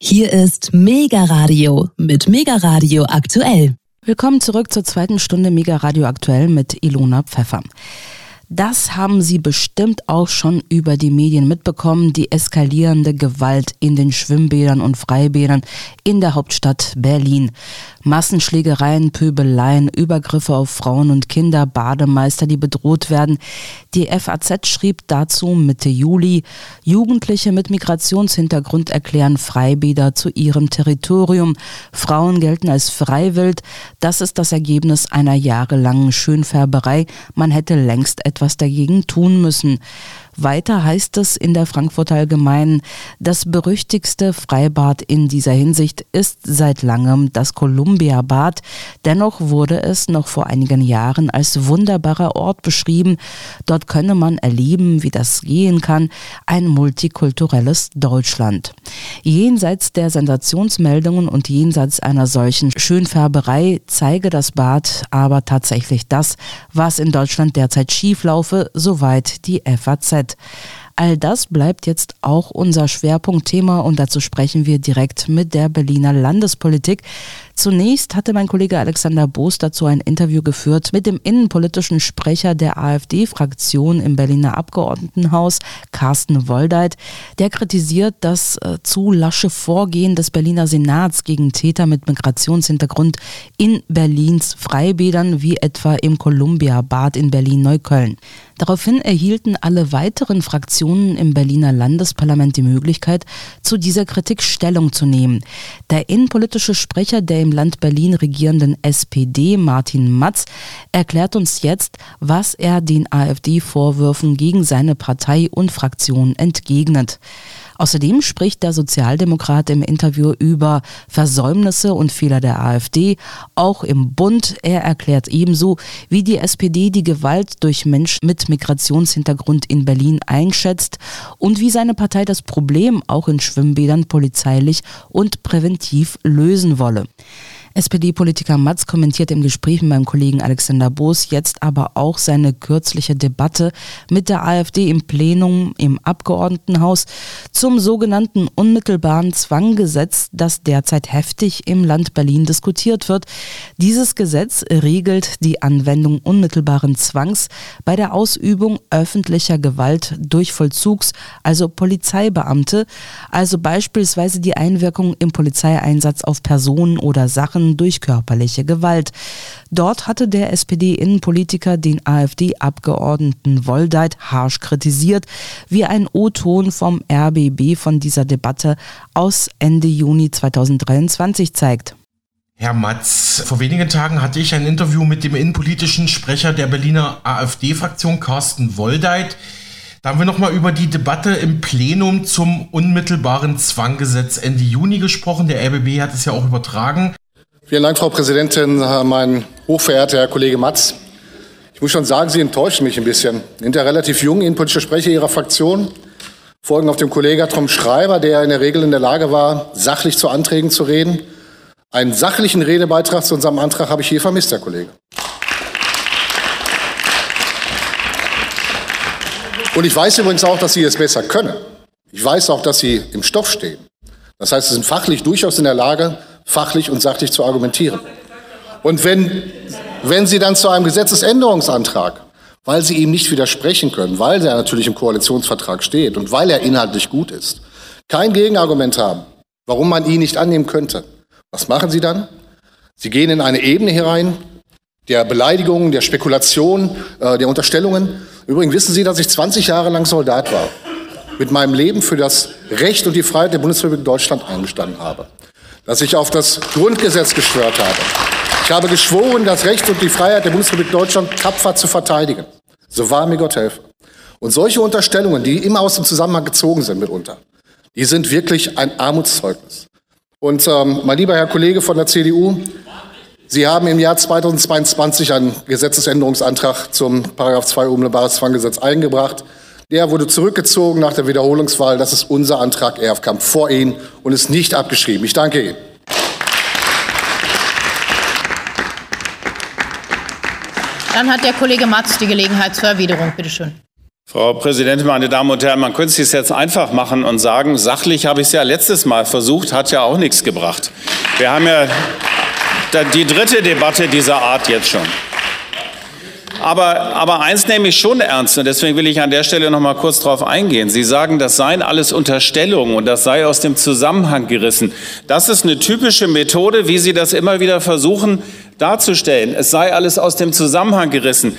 Hier ist Mega Radio mit Mega Radio aktuell. Willkommen zurück zur zweiten Stunde Mega Radio aktuell mit Ilona Pfeffer. Das haben Sie bestimmt auch schon über die Medien mitbekommen, die eskalierende Gewalt in den Schwimmbädern und Freibädern in der Hauptstadt Berlin. Massenschlägereien, Pöbeleien, Übergriffe auf Frauen und Kinder, Bademeister, die bedroht werden. Die FAZ schrieb dazu Mitte Juli, Jugendliche mit Migrationshintergrund erklären Freibäder zu ihrem Territorium. Frauen gelten als freiwillig. Das ist das Ergebnis einer jahrelangen Schönfärberei. Man hätte längst etwas dagegen tun müssen. Weiter heißt es in der Frankfurter Allgemeinen, das berüchtigste Freibad in dieser Hinsicht ist seit langem das Columbia Bad. Dennoch wurde es noch vor einigen Jahren als wunderbarer Ort beschrieben. Dort könne man erleben, wie das gehen kann, ein multikulturelles Deutschland. Jenseits der Sensationsmeldungen und jenseits einer solchen Schönfärberei zeige das Bad aber tatsächlich das, was in Deutschland derzeit schieflaufe, soweit die FAZ. All das bleibt jetzt auch unser Schwerpunktthema und dazu sprechen wir direkt mit der Berliner Landespolitik. Zunächst hatte mein Kollege Alexander Boos dazu ein Interview geführt mit dem innenpolitischen Sprecher der AfD-Fraktion im Berliner Abgeordnetenhaus, Carsten Woldeit. Der kritisiert das äh, zu lasche Vorgehen des Berliner Senats gegen Täter mit Migrationshintergrund in Berlins Freibädern, wie etwa im Columbia-Bad in Berlin-Neukölln. Daraufhin erhielten alle weiteren Fraktionen im Berliner Landesparlament die Möglichkeit, zu dieser Kritik Stellung zu nehmen. Der innenpolitische Sprecher der im Land Berlin regierenden SPD, Martin Matz, erklärt uns jetzt, was er den AfD-Vorwürfen gegen seine Partei und Fraktion entgegnet. Außerdem spricht der Sozialdemokrat im Interview über Versäumnisse und Fehler der AfD, auch im Bund. Er erklärt ebenso, wie die SPD die Gewalt durch Menschen mit Migrationshintergrund in Berlin einschätzt und wie seine Partei das Problem auch in Schwimmbädern polizeilich und präventiv lösen wolle. SPD-Politiker Matz kommentiert im Gespräch mit meinem Kollegen Alexander Boos jetzt aber auch seine kürzliche Debatte mit der AfD im Plenum im Abgeordnetenhaus zum sogenannten unmittelbaren Zwanggesetz, das derzeit heftig im Land Berlin diskutiert wird. Dieses Gesetz regelt die Anwendung unmittelbaren Zwangs bei der Ausübung öffentlicher Gewalt durch Vollzugs, also Polizeibeamte, also beispielsweise die Einwirkung im Polizeieinsatz auf Personen oder Sachen durch körperliche Gewalt. Dort hatte der SPD-Innenpolitiker den AfD-Abgeordneten Woldeit harsch kritisiert, wie ein O-Ton vom RBB von dieser Debatte aus Ende Juni 2023 zeigt. Herr Matz, vor wenigen Tagen hatte ich ein Interview mit dem innenpolitischen Sprecher der Berliner AfD-Fraktion Carsten Woldeit. Da haben wir nochmal über die Debatte im Plenum zum unmittelbaren Zwanggesetz Ende Juni gesprochen. Der RBB hat es ja auch übertragen. Vielen Dank, Frau Präsidentin, mein hochverehrter Herr Kollege Matz. Ich muss schon sagen, Sie enttäuschen mich ein bisschen. Ja relativ jung innenpolitischer Sprecher Ihrer Fraktion, folgen auf dem Kollegen Tom Schreiber, der in der Regel in der Lage war, sachlich zu Anträgen zu reden. Einen sachlichen Redebeitrag zu unserem Antrag habe ich hier vermisst, Herr Kollege. Und ich weiß übrigens auch, dass Sie es besser können. Ich weiß auch, dass Sie im Stoff stehen. Das heißt, Sie sind fachlich durchaus in der Lage, fachlich und sachlich zu argumentieren. Und wenn, wenn Sie dann zu einem Gesetzesänderungsantrag, weil Sie ihm nicht widersprechen können, weil er natürlich im Koalitionsvertrag steht und weil er inhaltlich gut ist, kein Gegenargument haben, warum man ihn nicht annehmen könnte, was machen Sie dann? Sie gehen in eine Ebene herein, der Beleidigungen, der Spekulation, äh, der Unterstellungen. Übrigens wissen Sie, dass ich 20 Jahre lang Soldat war, mit meinem Leben für das Recht und die Freiheit der Bundesrepublik Deutschland eingestanden habe dass ich auf das Grundgesetz geschwört habe. Ich habe geschworen, das Recht und die Freiheit der Bundesrepublik Deutschland tapfer zu verteidigen. So wahr mir Gott helfe. Und solche Unterstellungen, die immer aus dem Zusammenhang gezogen sind mitunter, die sind wirklich ein Armutszeugnis. Und ähm, mein lieber Herr Kollege von der CDU, Sie haben im Jahr 2022 einen Gesetzesänderungsantrag zum Paragraph 2 Unmittelbares Zwanggesetz eingebracht. Der wurde zurückgezogen nach der Wiederholungswahl. Das ist unser Antrag. Er kam vor Ihnen und ist nicht abgeschrieben. Ich danke Ihnen. Dann hat der Kollege Matz die Gelegenheit zur Erwiderung. Bitte schön. Frau Präsidentin, meine Damen und Herren, man könnte es jetzt einfach machen und sagen, sachlich habe ich es ja letztes Mal versucht, hat ja auch nichts gebracht. Wir haben ja die dritte Debatte dieser Art jetzt schon. Aber, aber eins nehme ich schon ernst und deswegen will ich an der Stelle noch mal kurz darauf eingehen. Sie sagen, das seien alles Unterstellungen und das sei aus dem Zusammenhang gerissen. Das ist eine typische Methode, wie Sie das immer wieder versuchen darzustellen. Es sei alles aus dem Zusammenhang gerissen.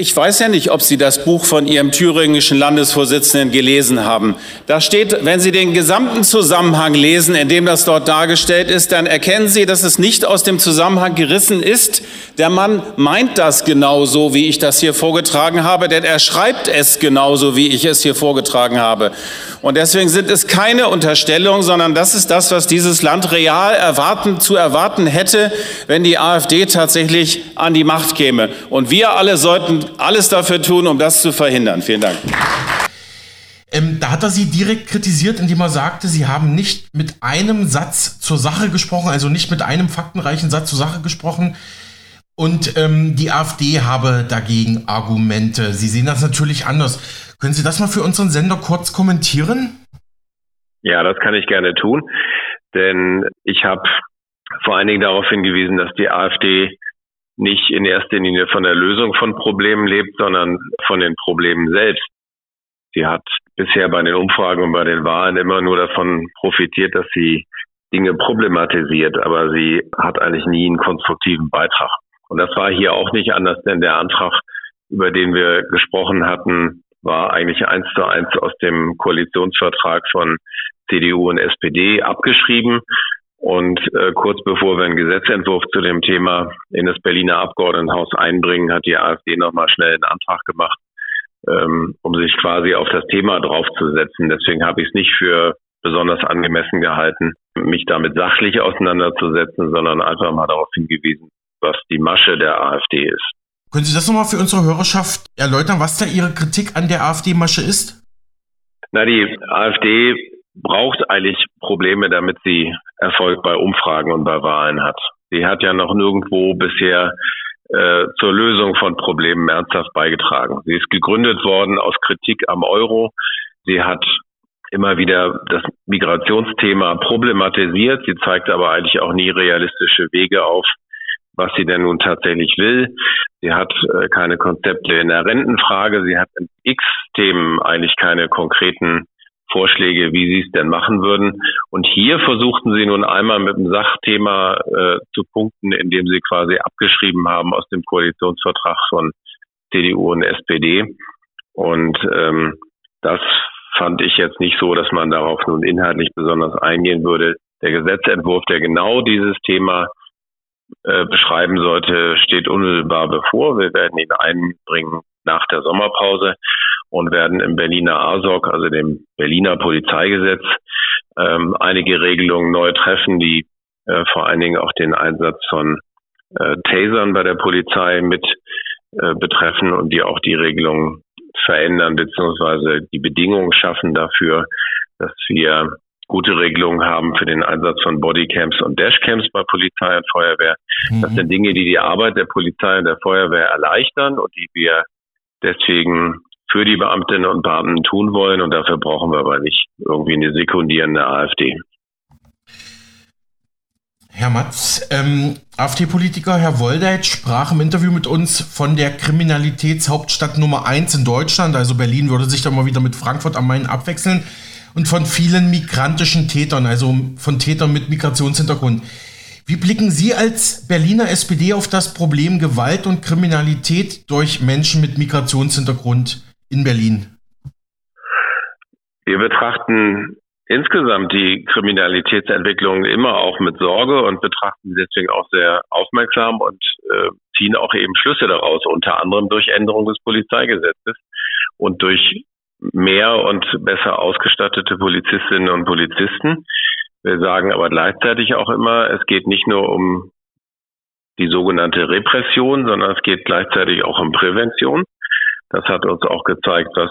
Ich weiß ja nicht, ob Sie das Buch von Ihrem thüringischen Landesvorsitzenden gelesen haben. Da steht, wenn Sie den gesamten Zusammenhang lesen, in dem das dort dargestellt ist, dann erkennen Sie, dass es nicht aus dem Zusammenhang gerissen ist. Der Mann meint das genauso, wie ich das hier vorgetragen habe, denn er schreibt es genauso, wie ich es hier vorgetragen habe. Und deswegen sind es keine Unterstellungen, sondern das ist das, was dieses Land real erwarten, zu erwarten hätte, wenn die AfD tatsächlich an die Macht käme. Und wir alle sollten alles dafür tun, um das zu verhindern. Vielen Dank. Ähm, da hat er sie direkt kritisiert, indem er sagte, sie haben nicht mit einem Satz zur Sache gesprochen, also nicht mit einem faktenreichen Satz zur Sache gesprochen. Und ähm, die AfD habe dagegen Argumente. Sie sehen das natürlich anders. Können Sie das mal für unseren Sender kurz kommentieren? Ja, das kann ich gerne tun, denn ich habe vor allen Dingen darauf hingewiesen, dass die AfD nicht in erster Linie von der Lösung von Problemen lebt, sondern von den Problemen selbst. Sie hat bisher bei den Umfragen und bei den Wahlen immer nur davon profitiert, dass sie Dinge problematisiert, aber sie hat eigentlich nie einen konstruktiven Beitrag. Und das war hier auch nicht anders, denn der Antrag, über den wir gesprochen hatten, war eigentlich eins zu eins aus dem Koalitionsvertrag von CDU und SPD abgeschrieben. Und äh, kurz bevor wir einen Gesetzentwurf zu dem Thema in das Berliner Abgeordnetenhaus einbringen, hat die AfD nochmal schnell einen Antrag gemacht, ähm, um sich quasi auf das Thema draufzusetzen. Deswegen habe ich es nicht für besonders angemessen gehalten, mich damit sachlich auseinanderzusetzen, sondern einfach mal darauf hingewiesen, was die Masche der AfD ist. Können Sie das nochmal für unsere Hörerschaft erläutern, was da Ihre Kritik an der AfD-Masche ist? Na, die AfD braucht eigentlich Probleme, damit sie Erfolg bei Umfragen und bei Wahlen hat. Sie hat ja noch nirgendwo bisher äh, zur Lösung von Problemen ernsthaft beigetragen. Sie ist gegründet worden aus Kritik am Euro. Sie hat immer wieder das Migrationsthema problematisiert. Sie zeigt aber eigentlich auch nie realistische Wege auf, was sie denn nun tatsächlich will. Sie hat äh, keine Konzepte in der Rentenfrage. Sie hat in x Themen eigentlich keine konkreten Vorschläge, wie sie es denn machen würden. Und hier versuchten sie nun einmal mit dem Sachthema äh, zu punkten, indem sie quasi abgeschrieben haben aus dem Koalitionsvertrag von CDU und SPD. Und ähm, das fand ich jetzt nicht so, dass man darauf nun inhaltlich besonders eingehen würde. Der Gesetzentwurf, der genau dieses Thema äh, beschreiben sollte, steht unmittelbar bevor. Wir werden ihn einbringen nach der Sommerpause und werden im Berliner ASOC, also dem Berliner Polizeigesetz, ähm, einige Regelungen neu treffen, die äh, vor allen Dingen auch den Einsatz von äh, Tasern bei der Polizei mit äh, betreffen und die auch die Regelungen verändern beziehungsweise die Bedingungen schaffen dafür, dass wir gute Regelungen haben für den Einsatz von Bodycams und Dashcams bei Polizei und Feuerwehr. Mhm. Das sind Dinge, die die Arbeit der Polizei und der Feuerwehr erleichtern und die wir deswegen für die Beamtinnen und Beamten tun wollen. Und dafür brauchen wir aber nicht irgendwie eine sekundierende AfD. Herr Matz, ähm, AfD-Politiker Herr Woldeit sprach im Interview mit uns von der Kriminalitätshauptstadt Nummer eins in Deutschland. Also Berlin würde sich dann mal wieder mit Frankfurt am Main abwechseln. Und von vielen migrantischen Tätern, also von Tätern mit Migrationshintergrund. Wie blicken Sie als Berliner SPD auf das Problem Gewalt und Kriminalität durch Menschen mit Migrationshintergrund in Berlin? Wir betrachten insgesamt die Kriminalitätsentwicklung immer auch mit Sorge und betrachten sie deswegen auch sehr aufmerksam und äh, ziehen auch eben Schlüsse daraus, unter anderem durch Änderung des Polizeigesetzes und durch mehr und besser ausgestattete Polizistinnen und Polizisten. Wir sagen aber gleichzeitig auch immer, es geht nicht nur um die sogenannte Repression, sondern es geht gleichzeitig auch um Prävention. Das hat uns auch gezeigt, was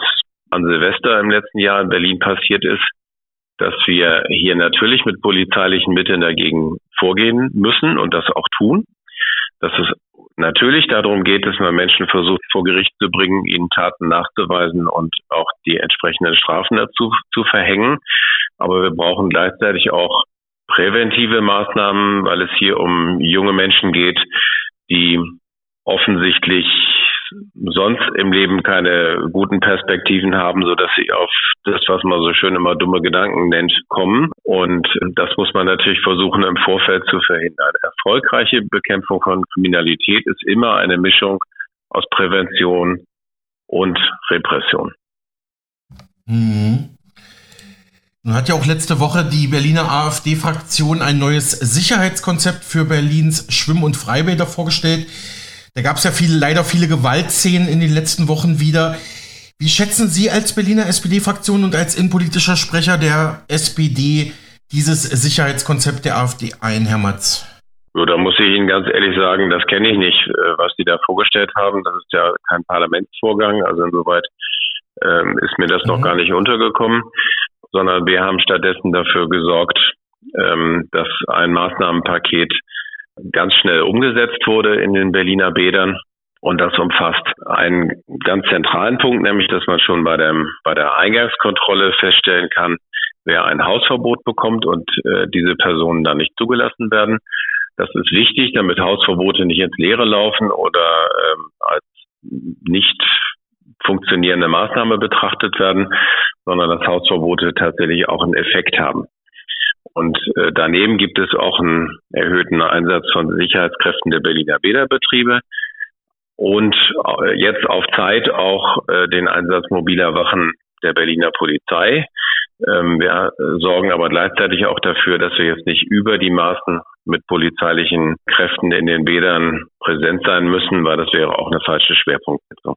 an Silvester im letzten Jahr in Berlin passiert ist, dass wir hier natürlich mit polizeilichen Mitteln dagegen vorgehen müssen und das auch tun. Dass es natürlich darum geht, dass man Menschen versucht, vor Gericht zu bringen, ihnen Taten nachzuweisen und auch die entsprechenden Strafen dazu zu verhängen. Aber wir brauchen gleichzeitig auch präventive Maßnahmen, weil es hier um junge Menschen geht, die offensichtlich sonst im Leben keine guten Perspektiven haben, so dass sie auf das, was man so schön immer dumme Gedanken nennt, kommen. Und das muss man natürlich versuchen, im Vorfeld zu verhindern. Erfolgreiche Bekämpfung von Kriminalität ist immer eine Mischung aus Prävention und Repression. Mhm. Nun hat ja auch letzte Woche die Berliner AfD-Fraktion ein neues Sicherheitskonzept für Berlins Schwimm- und Freibäder vorgestellt. Da gab es ja viele, leider viele Gewaltszenen in den letzten Wochen wieder. Wie schätzen Sie als Berliner SPD-Fraktion und als innenpolitischer Sprecher der SPD dieses Sicherheitskonzept der AfD ein, Herr Matz? So, da muss ich Ihnen ganz ehrlich sagen, das kenne ich nicht, äh, was Sie da vorgestellt haben. Das ist ja kein Parlamentsvorgang, also insoweit ähm, ist mir das mhm. noch gar nicht untergekommen, sondern wir haben stattdessen dafür gesorgt, ähm, dass ein Maßnahmenpaket ganz schnell umgesetzt wurde in den Berliner Bädern. Und das umfasst einen ganz zentralen Punkt, nämlich dass man schon bei, dem, bei der Eingangskontrolle feststellen kann, wer ein Hausverbot bekommt und äh, diese Personen dann nicht zugelassen werden. Das ist wichtig, damit Hausverbote nicht ins Leere laufen oder ähm, als nicht funktionierende Maßnahme betrachtet werden, sondern dass Hausverbote tatsächlich auch einen Effekt haben. Und äh, daneben gibt es auch einen erhöhten Einsatz von Sicherheitskräften der Berliner Bäderbetriebe und äh, jetzt auf Zeit auch äh, den Einsatz mobiler Wachen der Berliner Polizei. Ähm, wir sorgen aber gleichzeitig auch dafür, dass wir jetzt nicht über die Maßen mit polizeilichen Kräften in den Bädern präsent sein müssen, weil das wäre auch eine falsche Schwerpunktsetzung.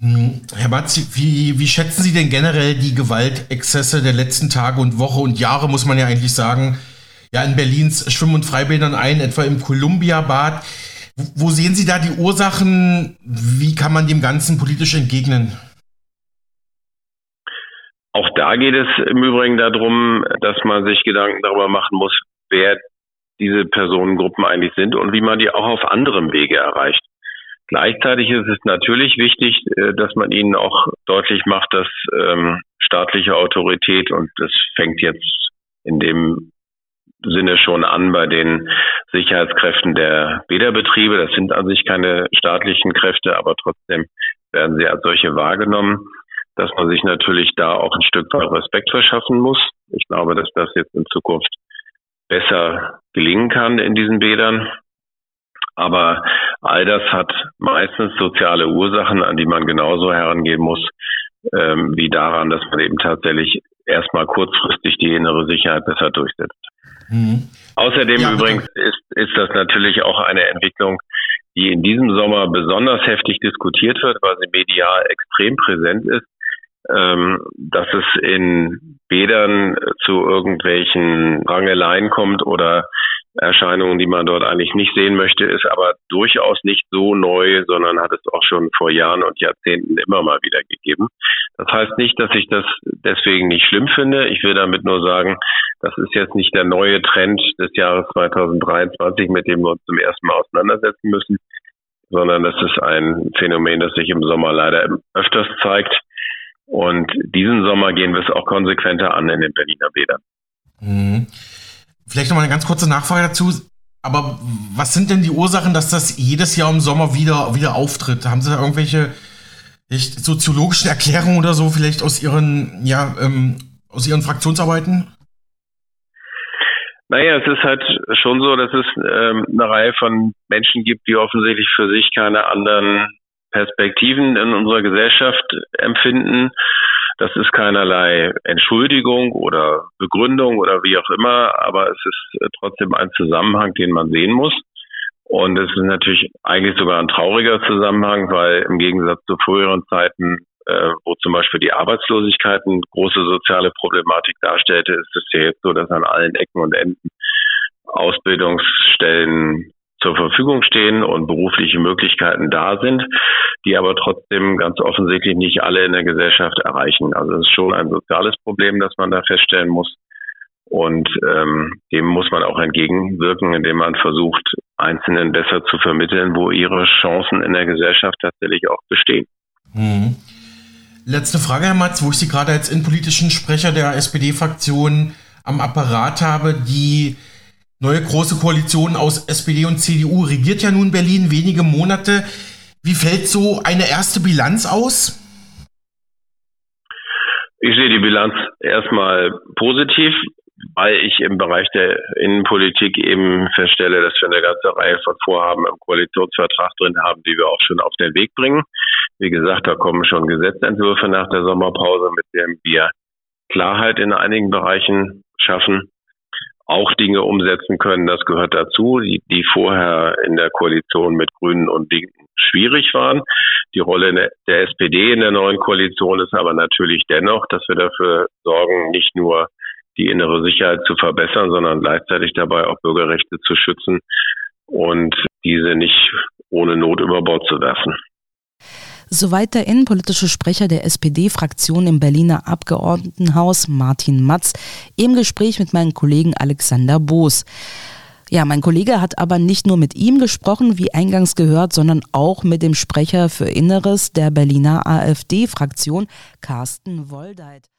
Hm, Herr Matzi, wie, wie schätzen Sie denn generell die Gewaltexzesse der letzten Tage und Woche und Jahre, muss man ja eigentlich sagen, ja in Berlins Schwimm- und Freibädern ein, etwa im Columbia-Bad. Wo sehen Sie da die Ursachen? Wie kann man dem Ganzen politisch entgegnen? Auch da geht es im Übrigen darum, dass man sich Gedanken darüber machen muss, wer diese Personengruppen eigentlich sind und wie man die auch auf anderem Wege erreicht. Gleichzeitig ist es natürlich wichtig, äh, dass man ihnen auch deutlich macht, dass ähm, staatliche Autorität, und das fängt jetzt in dem Sinne schon an bei den Sicherheitskräften der Bäderbetriebe. Das sind an sich keine staatlichen Kräfte, aber trotzdem werden sie als solche wahrgenommen, dass man sich natürlich da auch ein Stück weit Respekt verschaffen muss. Ich glaube, dass das jetzt in Zukunft besser gelingen kann in diesen Bädern. Aber all das hat meistens soziale Ursachen, an die man genauso herangehen muss, ähm, wie daran, dass man eben tatsächlich erstmal kurzfristig die innere Sicherheit besser durchsetzt. Mhm. Außerdem ja, übrigens ist, ist das natürlich auch eine Entwicklung, die in diesem Sommer besonders heftig diskutiert wird, weil sie medial extrem präsent ist, ähm, dass es in Bädern zu irgendwelchen Rangeleien kommt oder Erscheinungen, die man dort eigentlich nicht sehen möchte, ist aber durchaus nicht so neu, sondern hat es auch schon vor Jahren und Jahrzehnten immer mal wieder gegeben. Das heißt nicht, dass ich das deswegen nicht schlimm finde. Ich will damit nur sagen, das ist jetzt nicht der neue Trend des Jahres 2023, mit dem wir uns zum ersten Mal auseinandersetzen müssen, sondern das ist ein Phänomen, das sich im Sommer leider öfters zeigt. Und diesen Sommer gehen wir es auch konsequenter an in den Berliner Bädern. Mhm. Vielleicht noch mal eine ganz kurze Nachfrage dazu. Aber was sind denn die Ursachen, dass das jedes Jahr im Sommer wieder, wieder auftritt? Haben Sie da irgendwelche soziologischen Erklärungen oder so vielleicht aus Ihren, ja, ähm, aus Ihren Fraktionsarbeiten? Naja, es ist halt schon so, dass es ähm, eine Reihe von Menschen gibt, die offensichtlich für sich keine anderen Perspektiven in unserer Gesellschaft empfinden das ist keinerlei Entschuldigung oder Begründung oder wie auch immer, aber es ist äh, trotzdem ein Zusammenhang, den man sehen muss. Und es ist natürlich eigentlich sogar ein trauriger Zusammenhang, weil im Gegensatz zu früheren Zeiten, äh, wo zum Beispiel die Arbeitslosigkeit eine große soziale Problematik darstellte, ist es ja jetzt so, dass an allen Ecken und Enden Ausbildungsstellen zur Verfügung stehen und berufliche Möglichkeiten da sind, die aber trotzdem ganz offensichtlich nicht alle in der Gesellschaft erreichen. Also es ist schon ein soziales Problem, das man da feststellen muss. Und ähm, dem muss man auch entgegenwirken, indem man versucht, Einzelnen besser zu vermitteln, wo ihre Chancen in der Gesellschaft tatsächlich auch bestehen. Mhm. Letzte Frage, Herr Matz, wo ich Sie gerade als innenpolitischen Sprecher der SPD-Fraktion am Apparat habe. Die neue große Koalition aus SPD und CDU regiert ja nun Berlin wenige Monate. Wie fällt so eine erste Bilanz aus? Ich sehe die Bilanz erstmal positiv, weil ich im Bereich der Innenpolitik eben feststelle, dass wir eine ganze Reihe von Vorhaben im Koalitionsvertrag drin haben, die wir auch schon auf den Weg bringen. Wie gesagt, da kommen schon Gesetzentwürfe nach der Sommerpause, mit denen wir Klarheit in einigen Bereichen schaffen, auch Dinge umsetzen können. Das gehört dazu, die, die vorher in der Koalition mit Grünen und Linken schwierig waren. Die Rolle der SPD in der neuen Koalition ist aber natürlich dennoch, dass wir dafür sorgen, nicht nur die innere Sicherheit zu verbessern, sondern gleichzeitig dabei auch Bürgerrechte zu schützen und diese nicht ohne Not über Bord zu werfen. Soweit der innenpolitische Sprecher der SPD-Fraktion im Berliner Abgeordnetenhaus Martin Matz im Gespräch mit meinem Kollegen Alexander Boos. Ja, mein Kollege hat aber nicht nur mit ihm gesprochen, wie eingangs gehört, sondern auch mit dem Sprecher für Inneres der Berliner AfD-Fraktion, Carsten Woldeit.